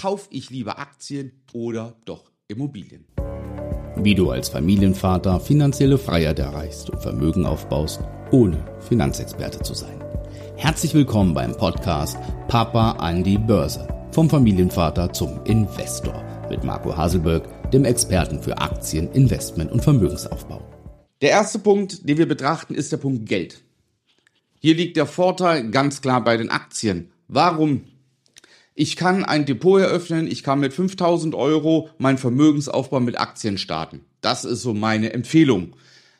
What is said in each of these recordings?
kaufe ich lieber Aktien oder doch Immobilien? Wie du als Familienvater finanzielle Freiheit erreichst und Vermögen aufbaust, ohne Finanzexperte zu sein. Herzlich willkommen beim Podcast Papa an die Börse. Vom Familienvater zum Investor mit Marco Haselberg, dem Experten für Aktien, Investment und Vermögensaufbau. Der erste Punkt, den wir betrachten, ist der Punkt Geld. Hier liegt der Vorteil ganz klar bei den Aktien. Warum? Ich kann ein Depot eröffnen, ich kann mit 5000 Euro meinen Vermögensaufbau mit Aktien starten. Das ist so meine Empfehlung.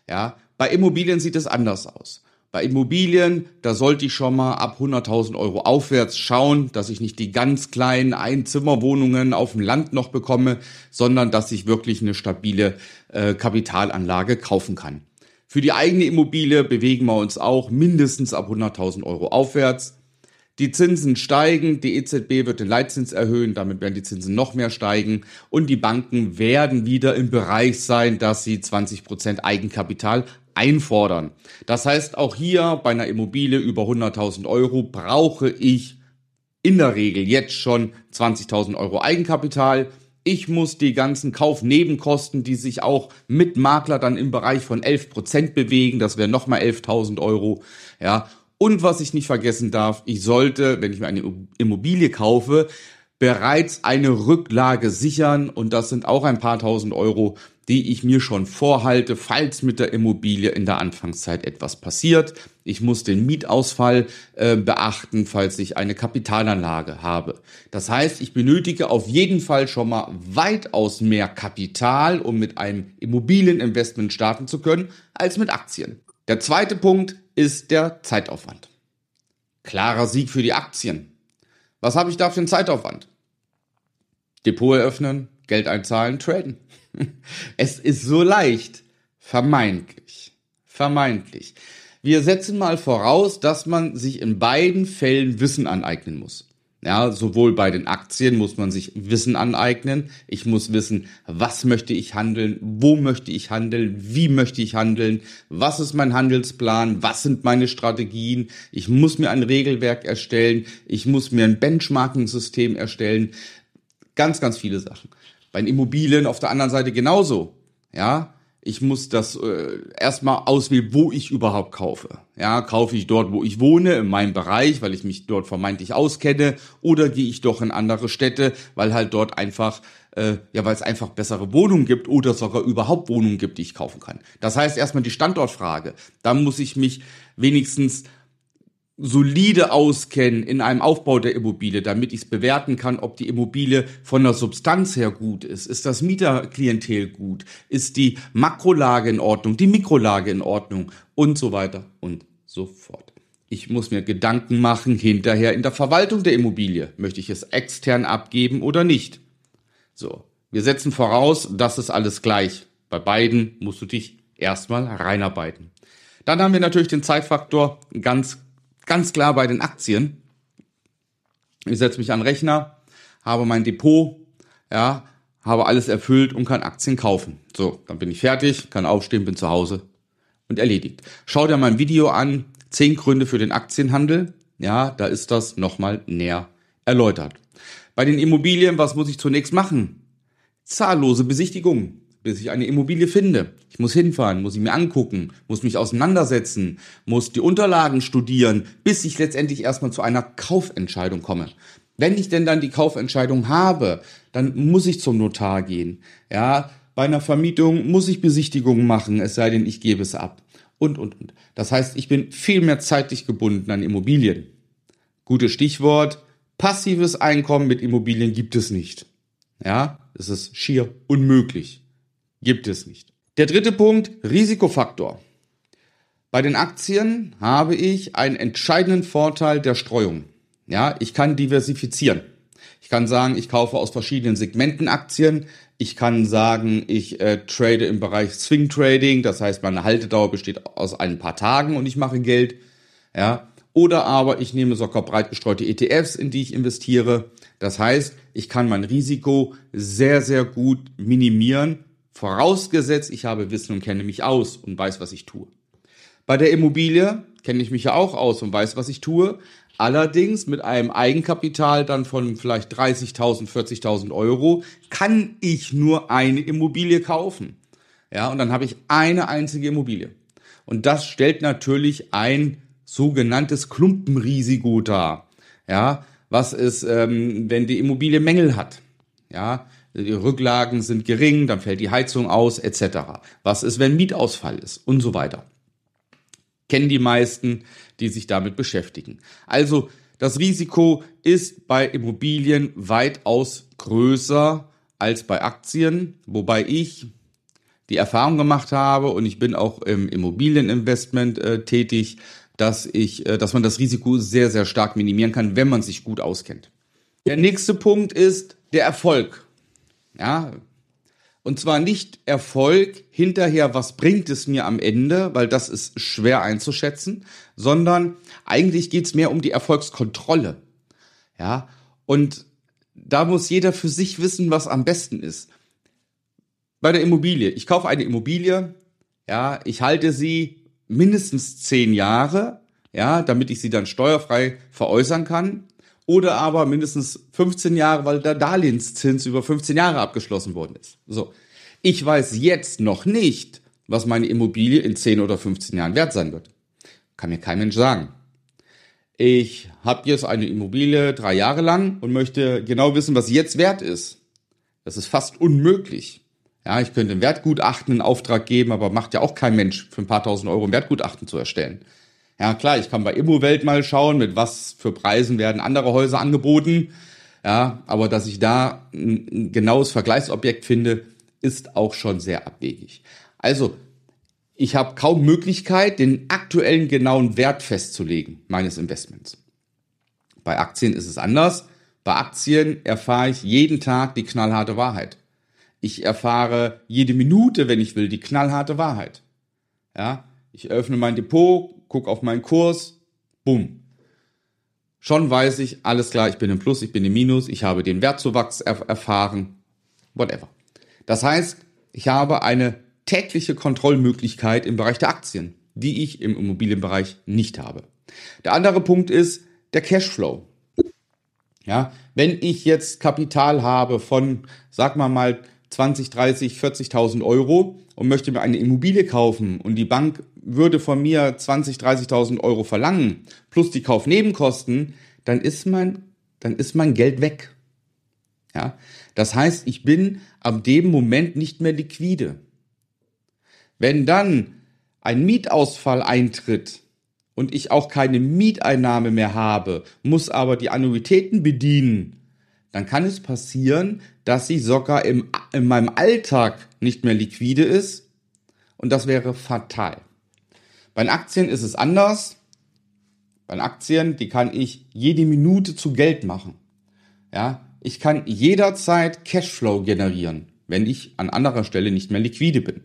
Ja, bei Immobilien sieht es anders aus. Bei Immobilien, da sollte ich schon mal ab 100.000 Euro aufwärts schauen, dass ich nicht die ganz kleinen Einzimmerwohnungen auf dem Land noch bekomme, sondern dass ich wirklich eine stabile äh, Kapitalanlage kaufen kann. Für die eigene Immobilie bewegen wir uns auch mindestens ab 100.000 Euro aufwärts. Die Zinsen steigen, die EZB wird den Leitzins erhöhen, damit werden die Zinsen noch mehr steigen und die Banken werden wieder im Bereich sein, dass sie 20 Prozent Eigenkapital einfordern. Das heißt, auch hier bei einer Immobilie über 100.000 Euro brauche ich in der Regel jetzt schon 20.000 Euro Eigenkapital ich muss die ganzen Kaufnebenkosten, die sich auch mit Makler dann im Bereich von 11 Prozent bewegen, das wären nochmal 11.000 Euro, ja. Und was ich nicht vergessen darf, ich sollte, wenn ich mir eine Immobilie kaufe, bereits eine Rücklage sichern und das sind auch ein paar tausend Euro, die ich mir schon vorhalte, falls mit der Immobilie in der Anfangszeit etwas passiert. Ich muss den Mietausfall äh, beachten, falls ich eine Kapitalanlage habe. Das heißt, ich benötige auf jeden Fall schon mal weitaus mehr Kapital, um mit einem Immobilieninvestment starten zu können, als mit Aktien. Der zweite Punkt ist der Zeitaufwand. Klarer Sieg für die Aktien. Was habe ich da für einen Zeitaufwand? Depot eröffnen, Geld einzahlen, traden. Es ist so leicht. Vermeintlich. Vermeintlich. Wir setzen mal voraus, dass man sich in beiden Fällen Wissen aneignen muss. Ja, sowohl bei den Aktien muss man sich Wissen aneignen. Ich muss wissen, was möchte ich handeln, wo möchte ich handeln, wie möchte ich handeln, was ist mein Handelsplan, was sind meine Strategien. Ich muss mir ein Regelwerk erstellen, ich muss mir ein Benchmarking-System erstellen. Ganz, ganz viele Sachen. Bei den Immobilien auf der anderen Seite genauso. Ja, ich muss das äh, erstmal auswählen, wo ich überhaupt kaufe. Ja, kaufe ich dort, wo ich wohne, in meinem Bereich, weil ich mich dort vermeintlich auskenne, oder gehe ich doch in andere Städte, weil halt dort einfach, äh, ja, weil es einfach bessere Wohnungen gibt oder sogar überhaupt Wohnungen gibt, die ich kaufen kann. Das heißt erstmal die Standortfrage. Da muss ich mich wenigstens solide auskennen in einem Aufbau der Immobilie, damit ich es bewerten kann, ob die Immobilie von der Substanz her gut ist. Ist das Mieterklientel gut? Ist die Makrolage in Ordnung? Die Mikrolage in Ordnung? Und so weiter und so fort. Ich muss mir Gedanken machen hinterher in der Verwaltung der Immobilie. Möchte ich es extern abgeben oder nicht? So. Wir setzen voraus, das ist alles gleich. Bei beiden musst du dich erstmal reinarbeiten. Dann haben wir natürlich den Zeitfaktor ganz ganz klar bei den Aktien. Ich setze mich an den Rechner, habe mein Depot, ja, habe alles erfüllt und kann Aktien kaufen. So, dann bin ich fertig, kann aufstehen, bin zu Hause und erledigt. Schau dir mein Video an, zehn Gründe für den Aktienhandel. Ja, da ist das nochmal näher erläutert. Bei den Immobilien, was muss ich zunächst machen? Zahllose Besichtigungen bis ich eine Immobilie finde. Ich muss hinfahren, muss ich mir angucken, muss mich auseinandersetzen, muss die Unterlagen studieren, bis ich letztendlich erstmal zu einer Kaufentscheidung komme. Wenn ich denn dann die Kaufentscheidung habe, dann muss ich zum Notar gehen. Ja, bei einer Vermietung muss ich Besichtigungen machen, es sei denn, ich gebe es ab. Und, und, und. Das heißt, ich bin viel mehr zeitlich gebunden an Immobilien. Gutes Stichwort. Passives Einkommen mit Immobilien gibt es nicht. Ja, es ist schier unmöglich. Gibt es nicht. Der dritte Punkt, Risikofaktor. Bei den Aktien habe ich einen entscheidenden Vorteil der Streuung. Ja, ich kann diversifizieren. Ich kann sagen, ich kaufe aus verschiedenen Segmenten Aktien. Ich kann sagen, ich äh, trade im Bereich Swing Trading. Das heißt, meine Haltedauer besteht aus ein paar Tagen und ich mache Geld. Ja, oder aber ich nehme sogar breit gestreute ETFs, in die ich investiere. Das heißt, ich kann mein Risiko sehr, sehr gut minimieren Vorausgesetzt, ich habe Wissen und kenne mich aus und weiß, was ich tue. Bei der Immobilie kenne ich mich ja auch aus und weiß, was ich tue. Allerdings mit einem Eigenkapital dann von vielleicht 30.000, 40.000 Euro kann ich nur eine Immobilie kaufen. Ja, und dann habe ich eine einzige Immobilie. Und das stellt natürlich ein sogenanntes Klumpenrisiko dar. Ja, was ist, ähm, wenn die Immobilie Mängel hat? Ja, die Rücklagen sind gering, dann fällt die Heizung aus, etc. Was ist, wenn Mietausfall ist und so weiter. Kennen die meisten, die sich damit beschäftigen. Also das Risiko ist bei Immobilien weitaus größer als bei Aktien, wobei ich die Erfahrung gemacht habe und ich bin auch im Immobilieninvestment äh, tätig, dass ich, äh, dass man das Risiko sehr, sehr stark minimieren kann, wenn man sich gut auskennt. Der nächste Punkt ist der Erfolg. Ja, und zwar nicht Erfolg hinterher, was bringt es mir am Ende, weil das ist schwer einzuschätzen, sondern eigentlich geht's mehr um die Erfolgskontrolle. Ja, und da muss jeder für sich wissen, was am besten ist. Bei der Immobilie. Ich kaufe eine Immobilie, ja, ich halte sie mindestens zehn Jahre, ja, damit ich sie dann steuerfrei veräußern kann. Oder aber mindestens 15 Jahre, weil der Darlehenszins über 15 Jahre abgeschlossen worden ist. So. Ich weiß jetzt noch nicht, was meine Immobilie in 10 oder 15 Jahren wert sein wird. Kann mir kein Mensch sagen. Ich habe jetzt eine Immobilie drei Jahre lang und möchte genau wissen, was jetzt wert ist. Das ist fast unmöglich. Ja, ich könnte ein Wertgutachten in Auftrag geben, aber macht ja auch kein Mensch für ein paar tausend Euro ein Wertgutachten zu erstellen. Ja, klar, ich kann bei Immowelt mal schauen, mit was für Preisen werden andere Häuser angeboten. Ja, aber dass ich da ein genaues Vergleichsobjekt finde, ist auch schon sehr abwegig. Also, ich habe kaum Möglichkeit, den aktuellen genauen Wert festzulegen meines Investments. Bei Aktien ist es anders. Bei Aktien erfahre ich jeden Tag die knallharte Wahrheit. Ich erfahre jede Minute, wenn ich will, die knallharte Wahrheit. Ja, ich öffne mein Depot, gucke auf meinen Kurs, bumm. Schon weiß ich, alles klar, ich bin im Plus, ich bin im Minus, ich habe den Wertzuwachs erf erfahren, whatever. Das heißt, ich habe eine tägliche Kontrollmöglichkeit im Bereich der Aktien, die ich im Immobilienbereich nicht habe. Der andere Punkt ist der Cashflow. Ja, wenn ich jetzt Kapital habe von, sag mal mal, 20, 30, 40.000 Euro und möchte mir eine Immobilie kaufen und die Bank würde von mir 20, 30.000 Euro verlangen plus die Kaufnebenkosten, dann ist mein, dann ist mein Geld weg. Ja, das heißt, ich bin ab dem Moment nicht mehr liquide. Wenn dann ein Mietausfall eintritt und ich auch keine Mieteinnahme mehr habe, muss aber die Annuitäten bedienen, dann kann es passieren, dass sie sogar im, in meinem Alltag nicht mehr liquide ist und das wäre fatal. Bei Aktien ist es anders. Bei Aktien, die kann ich jede Minute zu Geld machen. Ja, ich kann jederzeit Cashflow generieren, wenn ich an anderer Stelle nicht mehr liquide bin.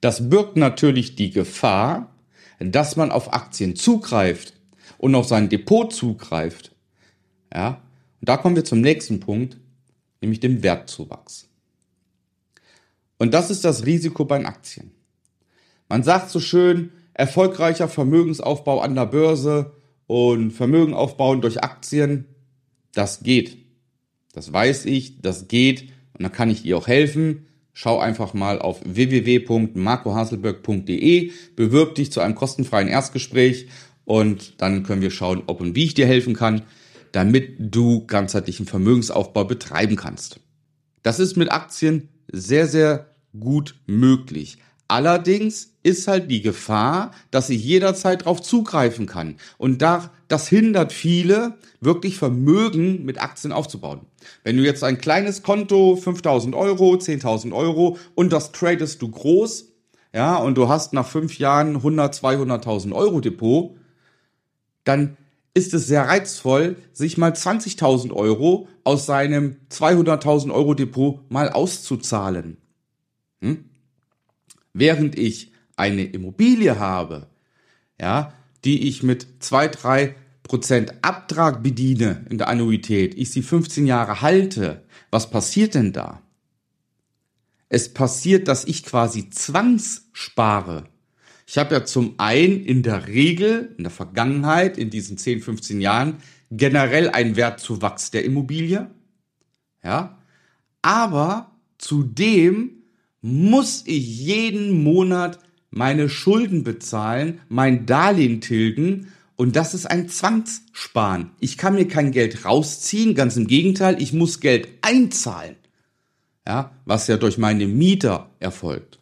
Das birgt natürlich die Gefahr, dass man auf Aktien zugreift und auf sein Depot zugreift. Ja, und da kommen wir zum nächsten Punkt, nämlich dem Wertzuwachs. Und das ist das Risiko bei Aktien. Man sagt so schön, erfolgreicher Vermögensaufbau an der Börse und Vermögen aufbauen durch Aktien, das geht. Das weiß ich, das geht und da kann ich dir auch helfen. Schau einfach mal auf www.marcohaselberg.de, bewirb dich zu einem kostenfreien Erstgespräch und dann können wir schauen, ob und wie ich dir helfen kann damit du ganzheitlichen Vermögensaufbau betreiben kannst. Das ist mit Aktien sehr, sehr gut möglich. Allerdings ist halt die Gefahr, dass ich jederzeit darauf zugreifen kann. Und da, das hindert viele, wirklich Vermögen mit Aktien aufzubauen. Wenn du jetzt ein kleines Konto, 5000 Euro, 10.000 Euro und das tradest du groß, ja, und du hast nach fünf Jahren 100, 200.000 Euro Depot, dann ist es sehr reizvoll, sich mal 20.000 Euro aus seinem 200.000 Euro Depot mal auszuzahlen. Hm? Während ich eine Immobilie habe, ja, die ich mit 2, 3 Prozent Abtrag bediene in der Annuität, ich sie 15 Jahre halte, was passiert denn da? Es passiert, dass ich quasi zwangsspare. Ich habe ja zum einen in der Regel, in der Vergangenheit, in diesen 10, 15 Jahren, generell einen Wertzuwachs der Immobilie. Ja. Aber zudem muss ich jeden Monat meine Schulden bezahlen, mein Darlehen tilgen und das ist ein Zwangssparen. Ich kann mir kein Geld rausziehen, ganz im Gegenteil, ich muss Geld einzahlen. Ja, was ja durch meine Mieter erfolgt.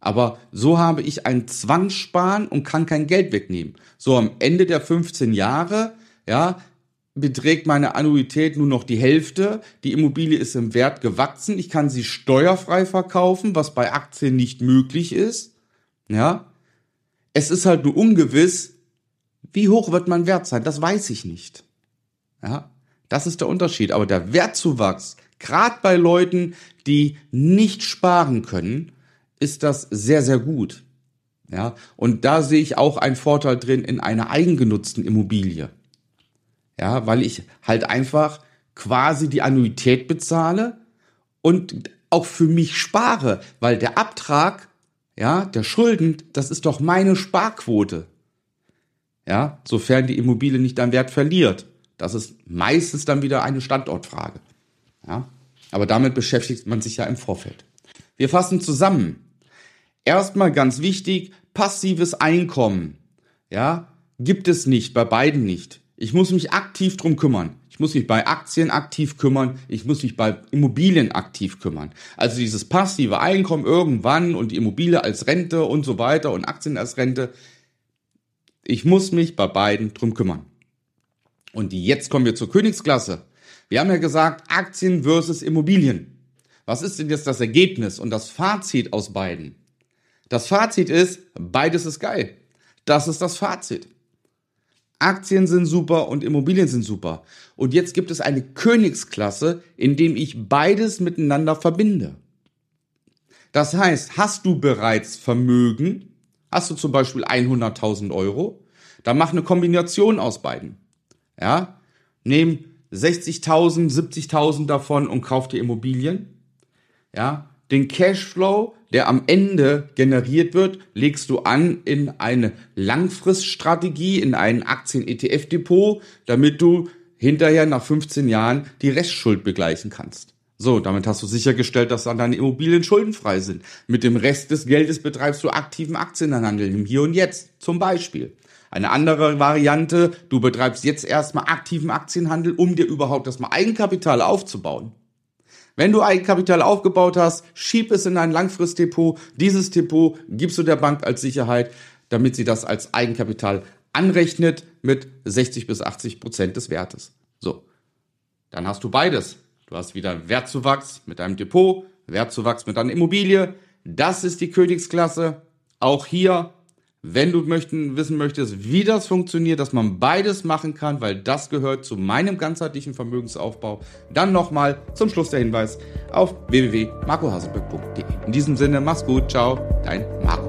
Aber so habe ich ein Zwangssparen und kann kein Geld wegnehmen. So am Ende der 15 Jahre, ja, beträgt meine Annuität nur noch die Hälfte. Die Immobilie ist im Wert gewachsen. Ich kann sie steuerfrei verkaufen, was bei Aktien nicht möglich ist. Ja. Es ist halt nur ungewiss, wie hoch wird mein Wert sein? Das weiß ich nicht. Ja. Das ist der Unterschied. Aber der Wertzuwachs, gerade bei Leuten, die nicht sparen können, ist das sehr, sehr gut. Ja, und da sehe ich auch einen Vorteil drin in einer eigengenutzten Immobilie. Ja, weil ich halt einfach quasi die Annuität bezahle und auch für mich spare, weil der Abtrag, ja, der Schulden, das ist doch meine Sparquote. Ja, sofern die Immobilie nicht an Wert verliert. Das ist meistens dann wieder eine Standortfrage. Ja, aber damit beschäftigt man sich ja im Vorfeld. Wir fassen zusammen. Erstmal ganz wichtig, passives Einkommen. Ja, gibt es nicht, bei beiden nicht. Ich muss mich aktiv drum kümmern. Ich muss mich bei Aktien aktiv kümmern. Ich muss mich bei Immobilien aktiv kümmern. Also dieses passive Einkommen irgendwann und die Immobilie als Rente und so weiter und Aktien als Rente. Ich muss mich bei beiden drum kümmern. Und jetzt kommen wir zur Königsklasse. Wir haben ja gesagt, Aktien versus Immobilien. Was ist denn jetzt das Ergebnis und das Fazit aus beiden? Das Fazit ist, beides ist geil. Das ist das Fazit. Aktien sind super und Immobilien sind super. Und jetzt gibt es eine Königsklasse, in dem ich beides miteinander verbinde. Das heißt, hast du bereits Vermögen, hast du zum Beispiel 100.000 Euro, dann mach eine Kombination aus beiden. Ja, nehm 60.000, 70.000 davon und kauf dir Immobilien. Ja, den Cashflow, der am Ende generiert wird, legst du an in eine Langfriststrategie, in ein Aktien-ETF-Depot, damit du hinterher nach 15 Jahren die Restschuld begleichen kannst. So, damit hast du sichergestellt, dass dann deine Immobilien schuldenfrei sind. Mit dem Rest des Geldes betreibst du aktiven Aktienhandel im Hier und Jetzt, zum Beispiel. Eine andere Variante, du betreibst jetzt erstmal aktiven Aktienhandel, um dir überhaupt erstmal Eigenkapital aufzubauen. Wenn du Eigenkapital aufgebaut hast, schieb es in ein Langfristdepot. Dieses Depot gibst du der Bank als Sicherheit, damit sie das als Eigenkapital anrechnet mit 60 bis 80 Prozent des Wertes. So. Dann hast du beides. Du hast wieder Wertzuwachs mit deinem Depot, Wertzuwachs mit deiner Immobilie. Das ist die Königsklasse. Auch hier wenn du möchten, wissen möchtest, wie das funktioniert, dass man beides machen kann, weil das gehört zu meinem ganzheitlichen Vermögensaufbau, dann nochmal zum Schluss der Hinweis auf www.marcohaselbeck.de. In diesem Sinne, mach's gut, ciao, dein Marco.